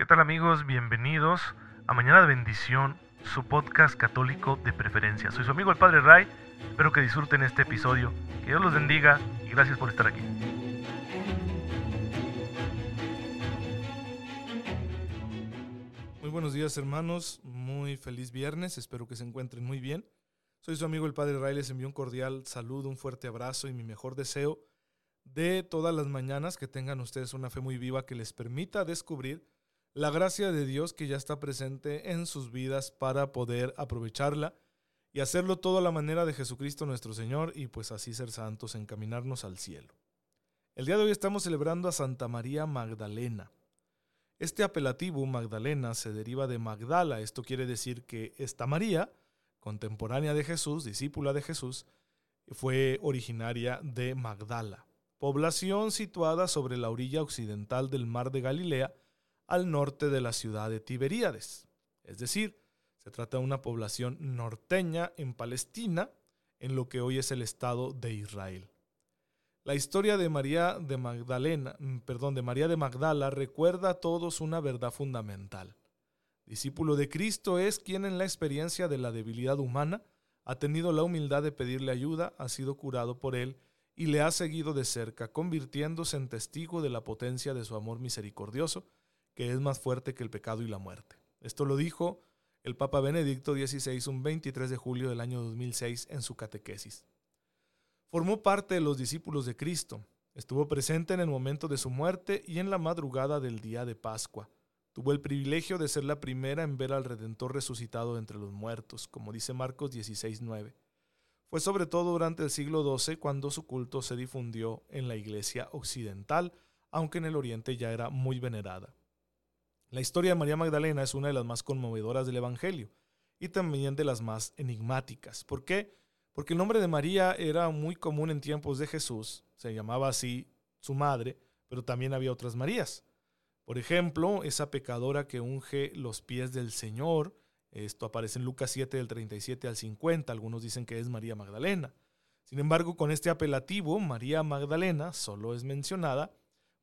¿Qué tal amigos? Bienvenidos a Mañana de Bendición, su podcast católico de preferencia. Soy su amigo el Padre Ray, espero que disfruten este episodio, que Dios los bendiga y gracias por estar aquí. Muy buenos días hermanos, muy feliz viernes, espero que se encuentren muy bien. Soy su amigo el Padre Ray, les envío un cordial saludo, un fuerte abrazo y mi mejor deseo de todas las mañanas que tengan ustedes una fe muy viva que les permita descubrir la gracia de Dios que ya está presente en sus vidas para poder aprovecharla y hacerlo todo a la manera de Jesucristo nuestro Señor y pues así ser santos, encaminarnos al cielo. El día de hoy estamos celebrando a Santa María Magdalena. Este apelativo Magdalena se deriva de Magdala, esto quiere decir que esta María, contemporánea de Jesús, discípula de Jesús, fue originaria de Magdala, población situada sobre la orilla occidental del mar de Galilea, al norte de la ciudad de Tiberíades. Es decir, se trata de una población norteña en Palestina, en lo que hoy es el Estado de Israel. La historia de María de Magdalena, mm, perdón, de María de Magdala recuerda a todos una verdad fundamental. Discípulo de Cristo es quien en la experiencia de la debilidad humana ha tenido la humildad de pedirle ayuda, ha sido curado por él y le ha seguido de cerca, convirtiéndose en testigo de la potencia de su amor misericordioso que es más fuerte que el pecado y la muerte. Esto lo dijo el Papa Benedicto XVI un 23 de julio del año 2006 en su catequesis. Formó parte de los discípulos de Cristo, estuvo presente en el momento de su muerte y en la madrugada del día de Pascua. Tuvo el privilegio de ser la primera en ver al Redentor resucitado entre los muertos, como dice Marcos 16.9. Fue sobre todo durante el siglo XII cuando su culto se difundió en la iglesia occidental, aunque en el oriente ya era muy venerada. La historia de María Magdalena es una de las más conmovedoras del Evangelio y también de las más enigmáticas. ¿Por qué? Porque el nombre de María era muy común en tiempos de Jesús, se llamaba así su madre, pero también había otras Marías. Por ejemplo, esa pecadora que unge los pies del Señor, esto aparece en Lucas 7 del 37 al 50, algunos dicen que es María Magdalena. Sin embargo, con este apelativo, María Magdalena solo es mencionada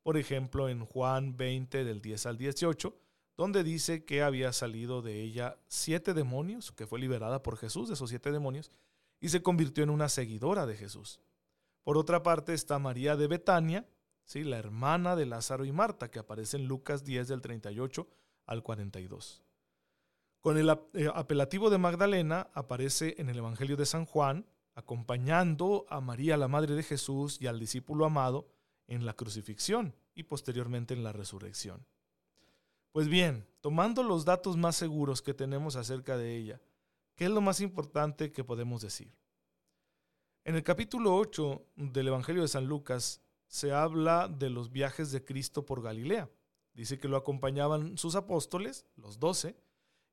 por ejemplo en Juan 20 del 10 al 18, donde dice que había salido de ella siete demonios, que fue liberada por Jesús de esos siete demonios, y se convirtió en una seguidora de Jesús. Por otra parte está María de Betania, ¿sí? la hermana de Lázaro y Marta, que aparece en Lucas 10 del 38 al 42. Con el eh, apelativo de Magdalena aparece en el Evangelio de San Juan, acompañando a María, la Madre de Jesús, y al discípulo amado, en la crucifixión y posteriormente en la resurrección. Pues bien, tomando los datos más seguros que tenemos acerca de ella, ¿qué es lo más importante que podemos decir? En el capítulo 8 del Evangelio de San Lucas se habla de los viajes de Cristo por Galilea. Dice que lo acompañaban sus apóstoles, los doce,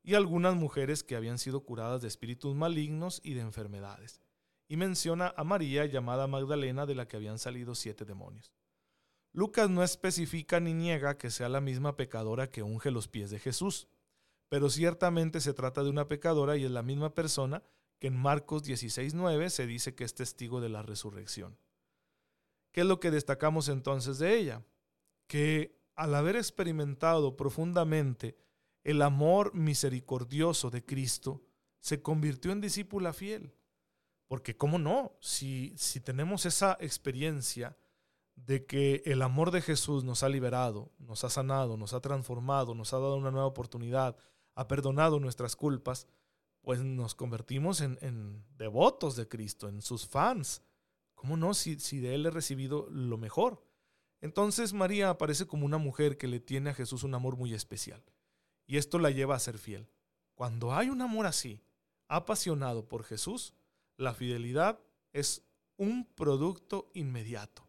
y algunas mujeres que habían sido curadas de espíritus malignos y de enfermedades. Y menciona a María llamada Magdalena de la que habían salido siete demonios. Lucas no especifica ni niega que sea la misma pecadora que unge los pies de Jesús, pero ciertamente se trata de una pecadora y es la misma persona que en Marcos 16.9 se dice que es testigo de la resurrección. ¿Qué es lo que destacamos entonces de ella? Que al haber experimentado profundamente el amor misericordioso de Cristo, se convirtió en discípula fiel. Porque, ¿cómo no? Si, si tenemos esa experiencia, de que el amor de Jesús nos ha liberado, nos ha sanado, nos ha transformado, nos ha dado una nueva oportunidad, ha perdonado nuestras culpas, pues nos convertimos en, devotos de Cristo, en sus fans. ¿Cómo no? Si, si de Él he recibido lo mejor. Entonces María aparece como una mujer que le tiene a Jesús un amor muy especial. Y esto la lleva a ser fiel. Cuando hay un amor así, apasionado por Jesús, la fidelidad es un producto inmediato.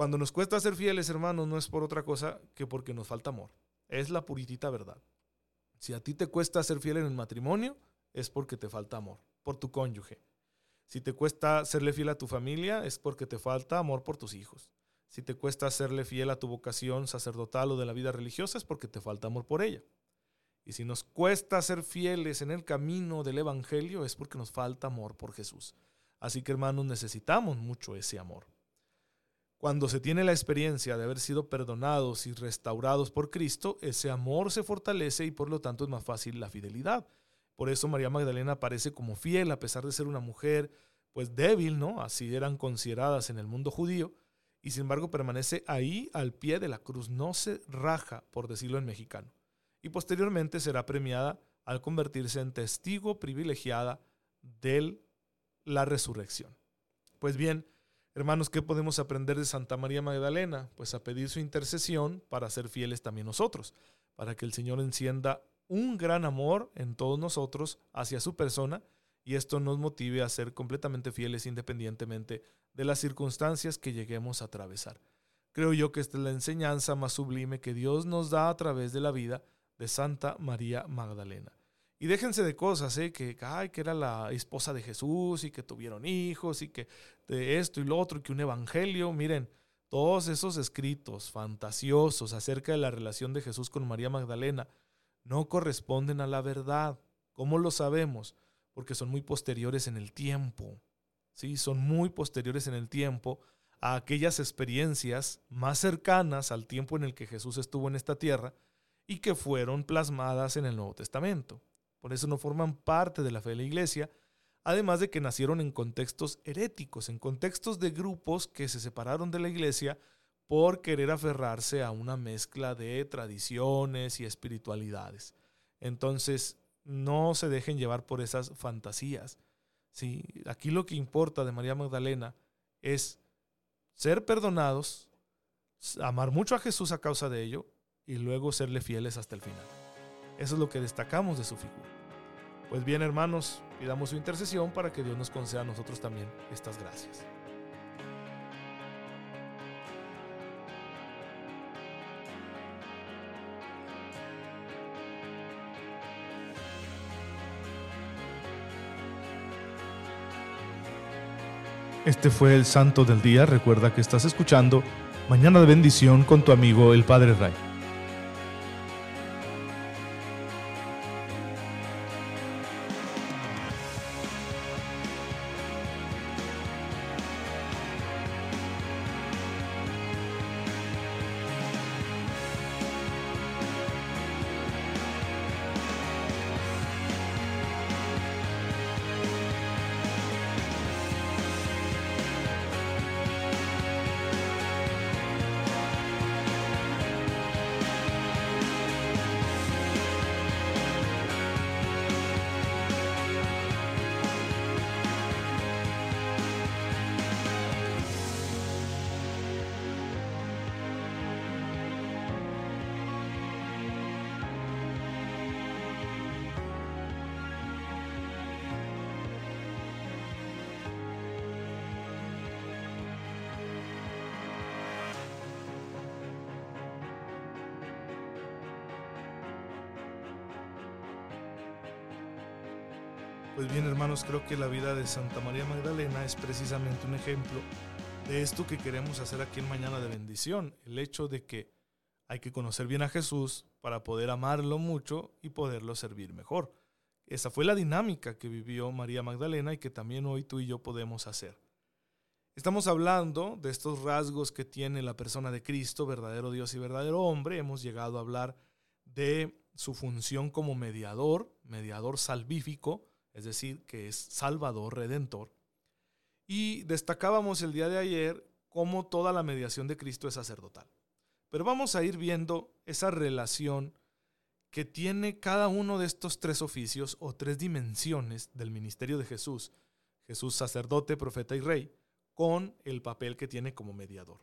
Cuando nos cuesta ser fieles, hermanos, no es por otra cosa que porque nos falta amor. Es la puritita verdad. Si a ti te cuesta ser fiel en el matrimonio, es porque te falta amor por tu cónyuge. Si te cuesta serle fiel a tu familia, es porque te falta amor por tus hijos. Si te cuesta serle fiel a tu vocación sacerdotal o de la vida religiosa, es porque te falta amor por ella. Y si nos cuesta ser fieles en el camino del Evangelio, es porque nos falta amor por Jesús. Así que hermanos, necesitamos mucho ese amor. Cuando se tiene la experiencia de haber sido perdonados y restaurados por Cristo, ese amor se fortalece y por lo tanto es más fácil la fidelidad. Por eso María Magdalena aparece como fiel a pesar de ser una mujer pues débil, ¿no? Así eran consideradas en el mundo judío y sin embargo permanece ahí al pie de la cruz, no se raja, por decirlo en mexicano. Y posteriormente será premiada al convertirse en testigo privilegiada de la resurrección. Pues bien, Hermanos, ¿qué podemos aprender de Santa María Magdalena? Pues a pedir su intercesión para ser fieles también nosotros, para que el Señor encienda un gran amor en todos nosotros hacia su persona y esto nos motive a ser completamente fieles independientemente de las circunstancias que lleguemos a atravesar. Creo yo que esta es la enseñanza más sublime que Dios nos da a través de la vida de Santa María Magdalena. Y déjense de cosas, ¿eh? que, ay, que era la esposa de Jesús y que tuvieron hijos y que de esto y lo otro y que un evangelio. Miren, todos esos escritos fantasiosos acerca de la relación de Jesús con María Magdalena no corresponden a la verdad. ¿Cómo lo sabemos? Porque son muy posteriores en el tiempo. ¿sí? Son muy posteriores en el tiempo a aquellas experiencias más cercanas al tiempo en el que Jesús estuvo en esta tierra y que fueron plasmadas en el Nuevo Testamento. Por eso no forman parte de la fe de la iglesia, además de que nacieron en contextos heréticos, en contextos de grupos que se separaron de la iglesia por querer aferrarse a una mezcla de tradiciones y espiritualidades. Entonces, no se dejen llevar por esas fantasías. ¿sí? Aquí lo que importa de María Magdalena es ser perdonados, amar mucho a Jesús a causa de ello y luego serle fieles hasta el final. Eso es lo que destacamos de su figura. Pues bien, hermanos, pidamos su intercesión para que Dios nos conceda a nosotros también estas gracias. Este fue el Santo del Día. Recuerda que estás escuchando Mañana de Bendición con tu amigo el Padre Ray. Pues bien, hermanos, creo que la vida de Santa María Magdalena es precisamente un ejemplo de esto que queremos hacer aquí en Mañana de Bendición, el hecho de que hay que conocer bien a Jesús para poder amarlo mucho y poderlo servir mejor. Esa fue la dinámica que vivió María Magdalena y que también hoy tú y yo podemos hacer. Estamos hablando de estos rasgos que tiene la persona de Cristo, verdadero Dios y verdadero hombre. Hemos llegado a hablar de su función como mediador, mediador salvífico, es decir, que es Salvador, Redentor. Y destacábamos el día de ayer cómo toda la mediación de Cristo es sacerdotal. Pero vamos a ir viendo esa relación que tiene cada uno de estos tres oficios o tres dimensiones del ministerio de Jesús, Jesús sacerdote, profeta y rey, con el papel que tiene como mediador.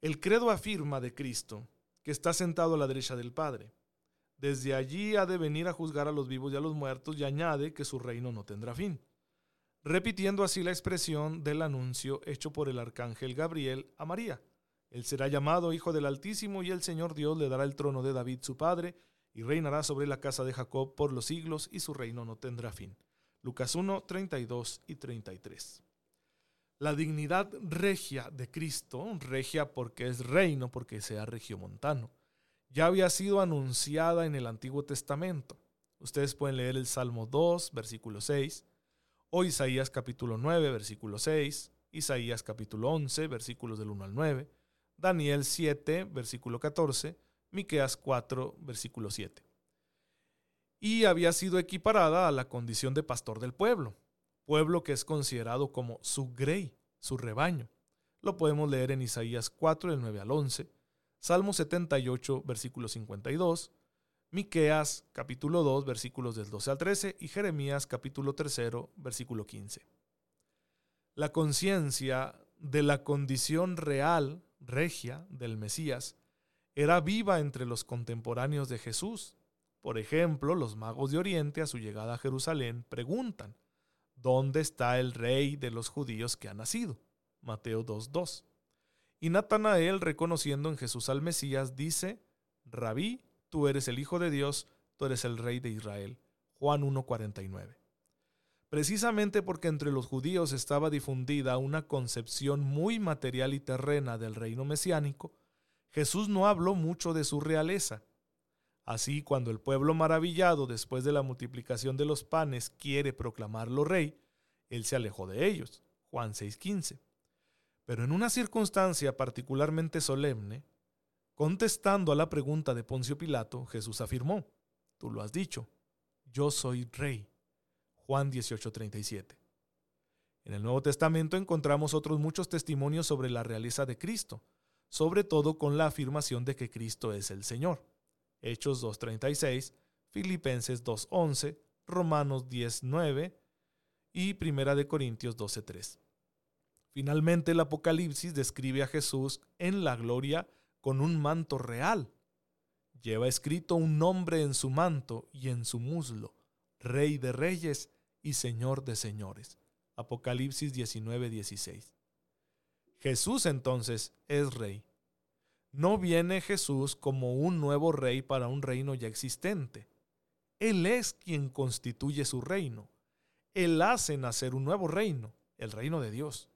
El credo afirma de Cristo que está sentado a la derecha del Padre, desde allí ha de venir a juzgar a los vivos y a los muertos y añade que su reino no tendrá fin, repitiendo así la expresión del anuncio hecho por el arcángel Gabriel a María. Él será llamado Hijo del Altísimo y el Señor Dios le dará el trono de David su padre y reinará sobre la casa de Jacob por los siglos y su reino no tendrá fin. Lucas 1, 32 y 33. La dignidad regia de Cristo, regia porque es reino, porque sea regiomontano ya había sido anunciada en el Antiguo Testamento. Ustedes pueden leer el Salmo 2, versículo 6, o Isaías capítulo 9, versículo 6, Isaías capítulo 11, versículos del 1 al 9, Daniel 7, versículo 14, Miqueas 4, versículo 7. Y había sido equiparada a la condición de pastor del pueblo, pueblo que es considerado como su grey, su rebaño. Lo podemos leer en Isaías 4, del 9 al 11, Salmo 78, versículo 52, Miqueas capítulo 2, versículos del 12 al 13 y Jeremías capítulo 3, versículo 15. La conciencia de la condición real, regia, del Mesías era viva entre los contemporáneos de Jesús. Por ejemplo, los magos de Oriente a su llegada a Jerusalén preguntan, ¿dónde está el rey de los judíos que ha nacido? Mateo 2.2. Y Natanael, reconociendo en Jesús al Mesías, dice, Rabí, tú eres el Hijo de Dios, tú eres el Rey de Israel. Juan 1.49. Precisamente porque entre los judíos estaba difundida una concepción muy material y terrena del reino mesiánico, Jesús no habló mucho de su realeza. Así, cuando el pueblo maravillado después de la multiplicación de los panes quiere proclamarlo rey, él se alejó de ellos. Juan 6:15. Pero en una circunstancia particularmente solemne, contestando a la pregunta de Poncio Pilato, Jesús afirmó, Tú lo has dicho, yo soy rey. Juan 18:37. En el Nuevo Testamento encontramos otros muchos testimonios sobre la realeza de Cristo, sobre todo con la afirmación de que Cristo es el Señor. Hechos 2.36, Filipenses 2.11, Romanos 10.9 y Primera de Corintios 12.3. Finalmente el Apocalipsis describe a Jesús en la gloria con un manto real. Lleva escrito un nombre en su manto y en su muslo, Rey de Reyes y Señor de Señores. Apocalipsis 19.16. Jesús entonces es rey. No viene Jesús como un nuevo rey para un reino ya existente. Él es quien constituye su reino. Él hace nacer un nuevo reino, el reino de Dios.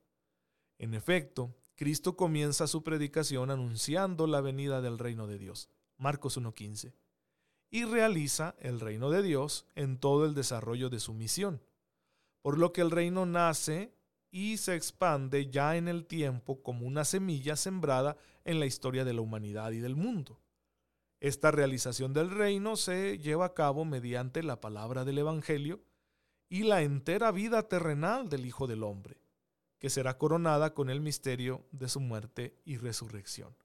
En efecto, Cristo comienza su predicación anunciando la venida del reino de Dios, Marcos 1.15, y realiza el reino de Dios en todo el desarrollo de su misión, por lo que el reino nace y se expande ya en el tiempo como una semilla sembrada en la historia de la humanidad y del mundo. Esta realización del reino se lleva a cabo mediante la palabra del Evangelio y la entera vida terrenal del Hijo del Hombre, que será coronada con el misterio de su muerte y resurrección.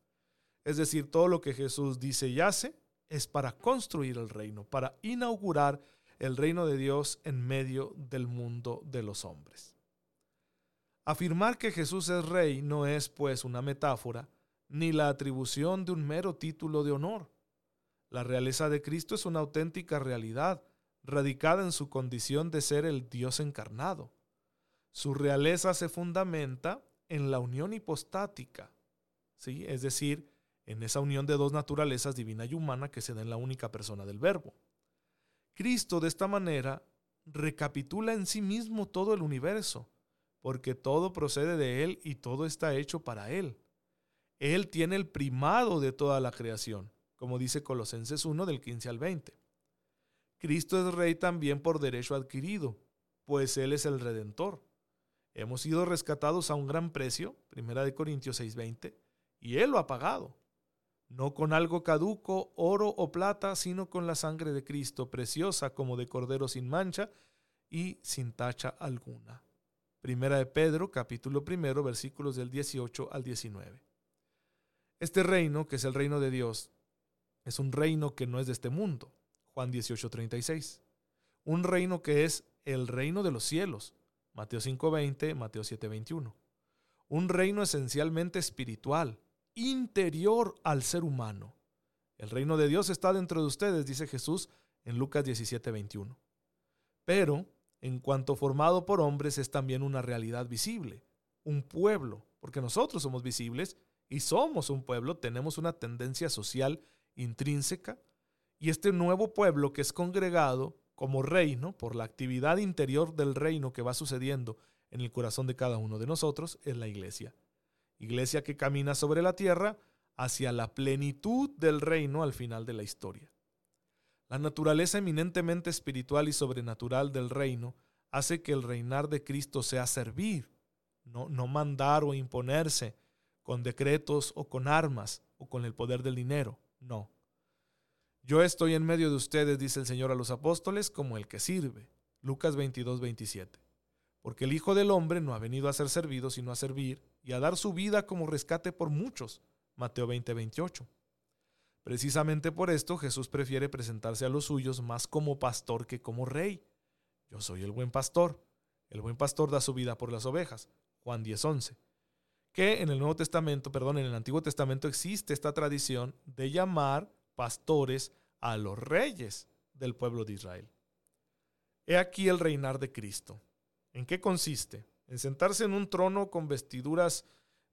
Es decir, todo lo que Jesús dice y hace es para construir el reino, para inaugurar el reino de Dios en medio del mundo de los hombres. Afirmar que Jesús es rey no es, pues, una metáfora, ni la atribución de un mero título de honor. La realeza de Cristo es una auténtica realidad, radicada en su condición de ser el Dios encarnado. Su realeza se fundamenta en la unión hipostática, ¿sí? es decir, en esa unión de dos naturalezas divina y humana que se da en la única persona del Verbo. Cristo de esta manera recapitula en sí mismo todo el universo, porque todo procede de Él y todo está hecho para Él. Él tiene el primado de toda la creación, como dice Colosenses 1 del 15 al 20. Cristo es rey también por derecho adquirido, pues Él es el redentor. Hemos sido rescatados a un gran precio, 1 Corintios 6:20, y Él lo ha pagado. No con algo caduco, oro o plata, sino con la sangre de Cristo, preciosa como de cordero sin mancha y sin tacha alguna. Primera de Pedro, capítulo primero, versículos del 18 al 19. Este reino, que es el reino de Dios, es un reino que no es de este mundo. Juan 18, 36. Un reino que es el reino de los cielos. Mateo 5, 20, Mateo 7, 21. Un reino esencialmente espiritual, interior al ser humano. El reino de Dios está dentro de ustedes, dice Jesús en Lucas 17, 21. Pero en cuanto formado por hombres, es también una realidad visible, un pueblo, porque nosotros somos visibles y somos un pueblo, tenemos una tendencia social intrínseca, y este nuevo pueblo que es congregado como reino por la actividad interior del reino que va sucediendo en el corazón de cada uno de nosotros es la iglesia. Iglesia que camina sobre la tierra hacia la plenitud del reino al final de la historia. La naturaleza eminentemente espiritual y sobrenatural del reino hace que el reinar de Cristo sea servir, no, no mandar o imponerse con decretos o con armas o con el poder del dinero, no. Yo estoy en medio de ustedes, dice el Señor a los apóstoles, como el que sirve. Lucas 22, 27. Porque el Hijo del Hombre no ha venido a ser servido, sino a servir y a dar su vida como rescate por muchos. Mateo 20, 28. Precisamente por esto Jesús prefiere presentarse a los suyos más como pastor que como rey. Yo soy el buen pastor. El buen pastor da su vida por las ovejas. Juan 10:11. Que en el Nuevo Testamento, perdón, en el Antiguo Testamento existe esta tradición de llamar pastores a los reyes del pueblo de Israel. He aquí el reinar de Cristo. ¿En qué consiste? En sentarse en un trono con vestiduras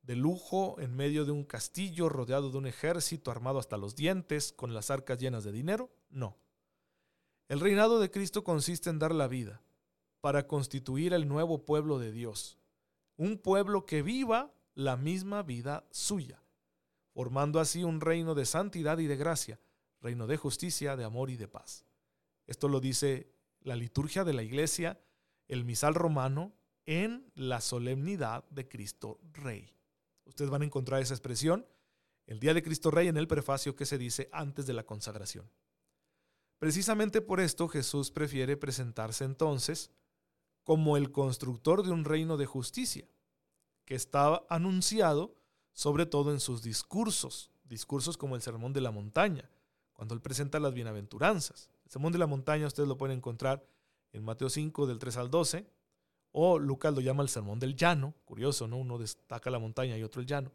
de lujo en medio de un castillo rodeado de un ejército armado hasta los dientes, con las arcas llenas de dinero? No. El reinado de Cristo consiste en dar la vida para constituir el nuevo pueblo de Dios, un pueblo que viva la misma vida suya, formando así un reino de santidad y de gracia, reino de justicia, de amor y de paz. Esto lo dice la liturgia de la iglesia, el misal romano, en la solemnidad de Cristo Rey. Ustedes van a encontrar esa expresión el día de Cristo Rey en el prefacio que se dice antes de la consagración. Precisamente por esto Jesús prefiere presentarse entonces como el constructor de un reino de justicia, que estaba anunciado sobre todo en sus discursos, discursos como el Sermón de la Montaña, cuando él presenta las bienaventuranzas. El Sermón de la Montaña ustedes lo pueden encontrar en Mateo 5 del 3 al 12, o Lucas lo llama el Sermón del Llano, curioso, ¿no? Uno destaca la montaña y otro el llano,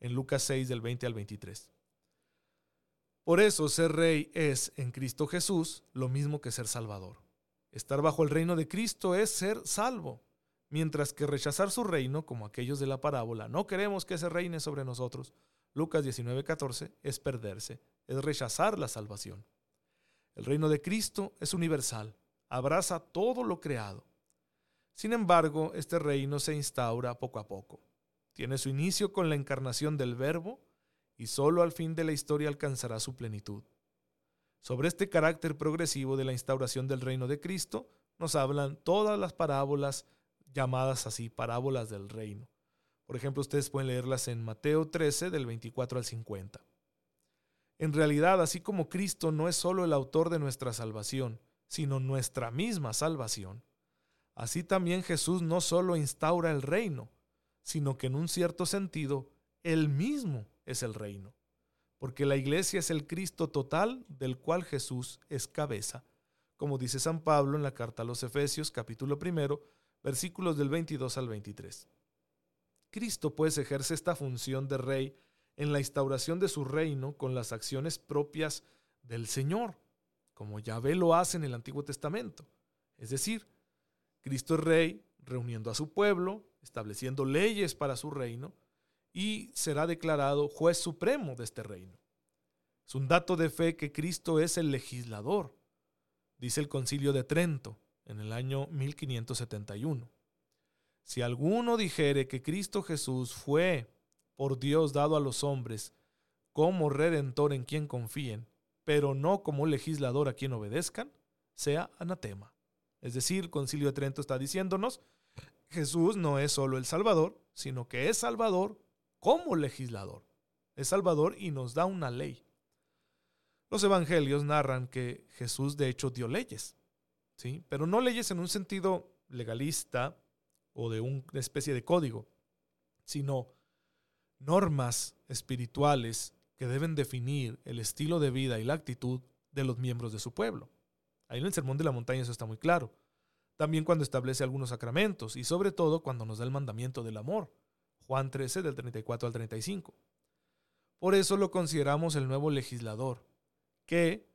en Lucas 6 del 20 al 23. Por eso ser rey es en Cristo Jesús lo mismo que ser salvador. Estar bajo el reino de Cristo es ser salvo, mientras que rechazar su reino, como aquellos de la parábola, no queremos que se reine sobre nosotros, Lucas 19:14, es perderse, es rechazar la salvación. El reino de Cristo es universal, abraza todo lo creado. Sin embargo, este reino se instaura poco a poco. Tiene su inicio con la encarnación del Verbo y solo al fin de la historia alcanzará su plenitud. Sobre este carácter progresivo de la instauración del reino de Cristo nos hablan todas las parábolas llamadas así, parábolas del reino. Por ejemplo, ustedes pueden leerlas en Mateo 13 del 24 al 50. En realidad, así como Cristo no es solo el autor de nuestra salvación, sino nuestra misma salvación, así también Jesús no solo instaura el reino, sino que en un cierto sentido, Él mismo es el reino, porque la iglesia es el Cristo total del cual Jesús es cabeza, como dice San Pablo en la carta a los Efesios capítulo primero, versículos del 22 al 23. Cristo pues ejerce esta función de rey en la instauración de su reino con las acciones propias del Señor, como Yahvé lo hace en el Antiguo Testamento. Es decir, Cristo es rey reuniendo a su pueblo, estableciendo leyes para su reino y será declarado juez supremo de este reino. Es un dato de fe que Cristo es el legislador, dice el concilio de Trento en el año 1571. Si alguno dijere que Cristo Jesús fue por Dios dado a los hombres como redentor en quien confíen, pero no como legislador a quien obedezcan, sea anatema. Es decir, el concilio de Trento está diciéndonos, Jesús no es solo el Salvador, sino que es Salvador como legislador. Es Salvador y nos da una ley. Los evangelios narran que Jesús de hecho dio leyes, ¿sí? pero no leyes en un sentido legalista o de una especie de código, sino normas espirituales que deben definir el estilo de vida y la actitud de los miembros de su pueblo. Ahí en el Sermón de la Montaña eso está muy claro. También cuando establece algunos sacramentos y sobre todo cuando nos da el mandamiento del amor. Juan 13 del 34 al 35. Por eso lo consideramos el nuevo legislador, que,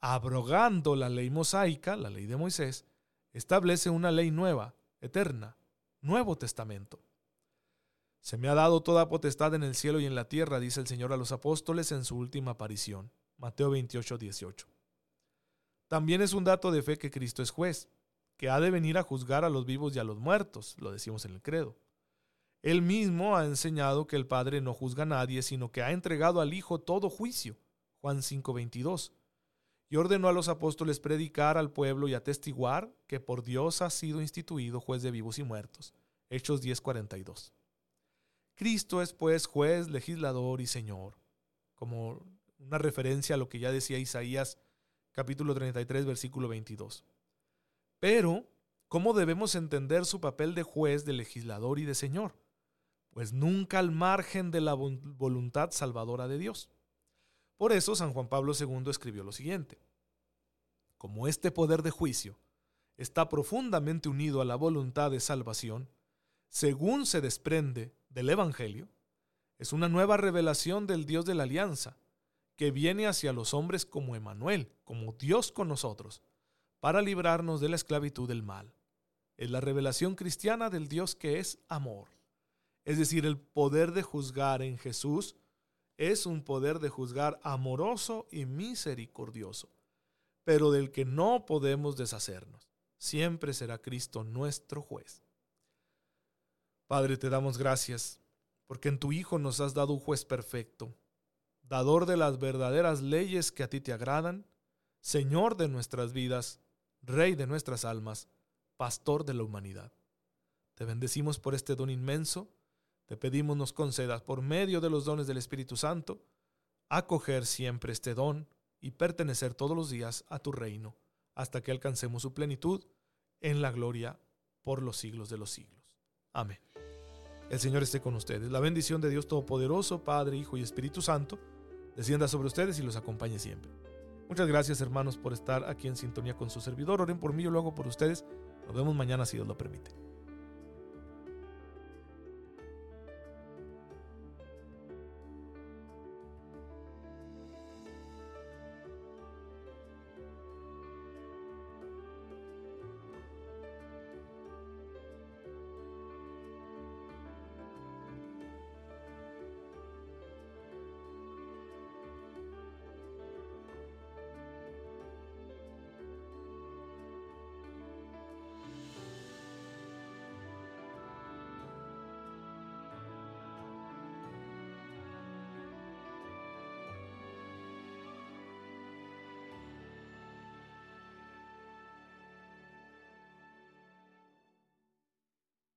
abrogando la ley mosaica, la ley de Moisés, establece una ley nueva, eterna, Nuevo Testamento. Se me ha dado toda potestad en el cielo y en la tierra, dice el Señor a los apóstoles en su última aparición. Mateo 28, 18. También es un dato de fe que Cristo es juez, que ha de venir a juzgar a los vivos y a los muertos, lo decimos en el credo. Él mismo ha enseñado que el Padre no juzga a nadie, sino que ha entregado al Hijo todo juicio. Juan 5:22. Y ordenó a los apóstoles predicar al pueblo y atestiguar que por Dios ha sido instituido juez de vivos y muertos. Hechos 10:42. Cristo es pues juez, legislador y Señor, como una referencia a lo que ya decía Isaías capítulo 33 versículo 22. Pero, ¿cómo debemos entender su papel de juez, de legislador y de Señor? Pues nunca al margen de la voluntad salvadora de Dios. Por eso San Juan Pablo II escribió lo siguiente. Como este poder de juicio está profundamente unido a la voluntad de salvación, según se desprende del Evangelio, es una nueva revelación del Dios de la alianza, que viene hacia los hombres como Emanuel, como Dios con nosotros, para librarnos de la esclavitud del mal. Es la revelación cristiana del Dios que es amor. Es decir, el poder de juzgar en Jesús es un poder de juzgar amoroso y misericordioso, pero del que no podemos deshacernos. Siempre será Cristo nuestro juez. Padre, te damos gracias, porque en tu Hijo nos has dado un juez perfecto, dador de las verdaderas leyes que a ti te agradan, Señor de nuestras vidas, Rey de nuestras almas, Pastor de la humanidad. Te bendecimos por este don inmenso, te pedimos nos concedas por medio de los dones del Espíritu Santo, acoger siempre este don y pertenecer todos los días a tu reino, hasta que alcancemos su plenitud en la gloria por los siglos de los siglos. Amén. El Señor esté con ustedes. La bendición de Dios Todopoderoso, Padre, Hijo y Espíritu Santo, descienda sobre ustedes y los acompañe siempre. Muchas gracias hermanos por estar aquí en sintonía con su servidor. Oren por mí, yo lo hago por ustedes. Nos vemos mañana si Dios lo permite.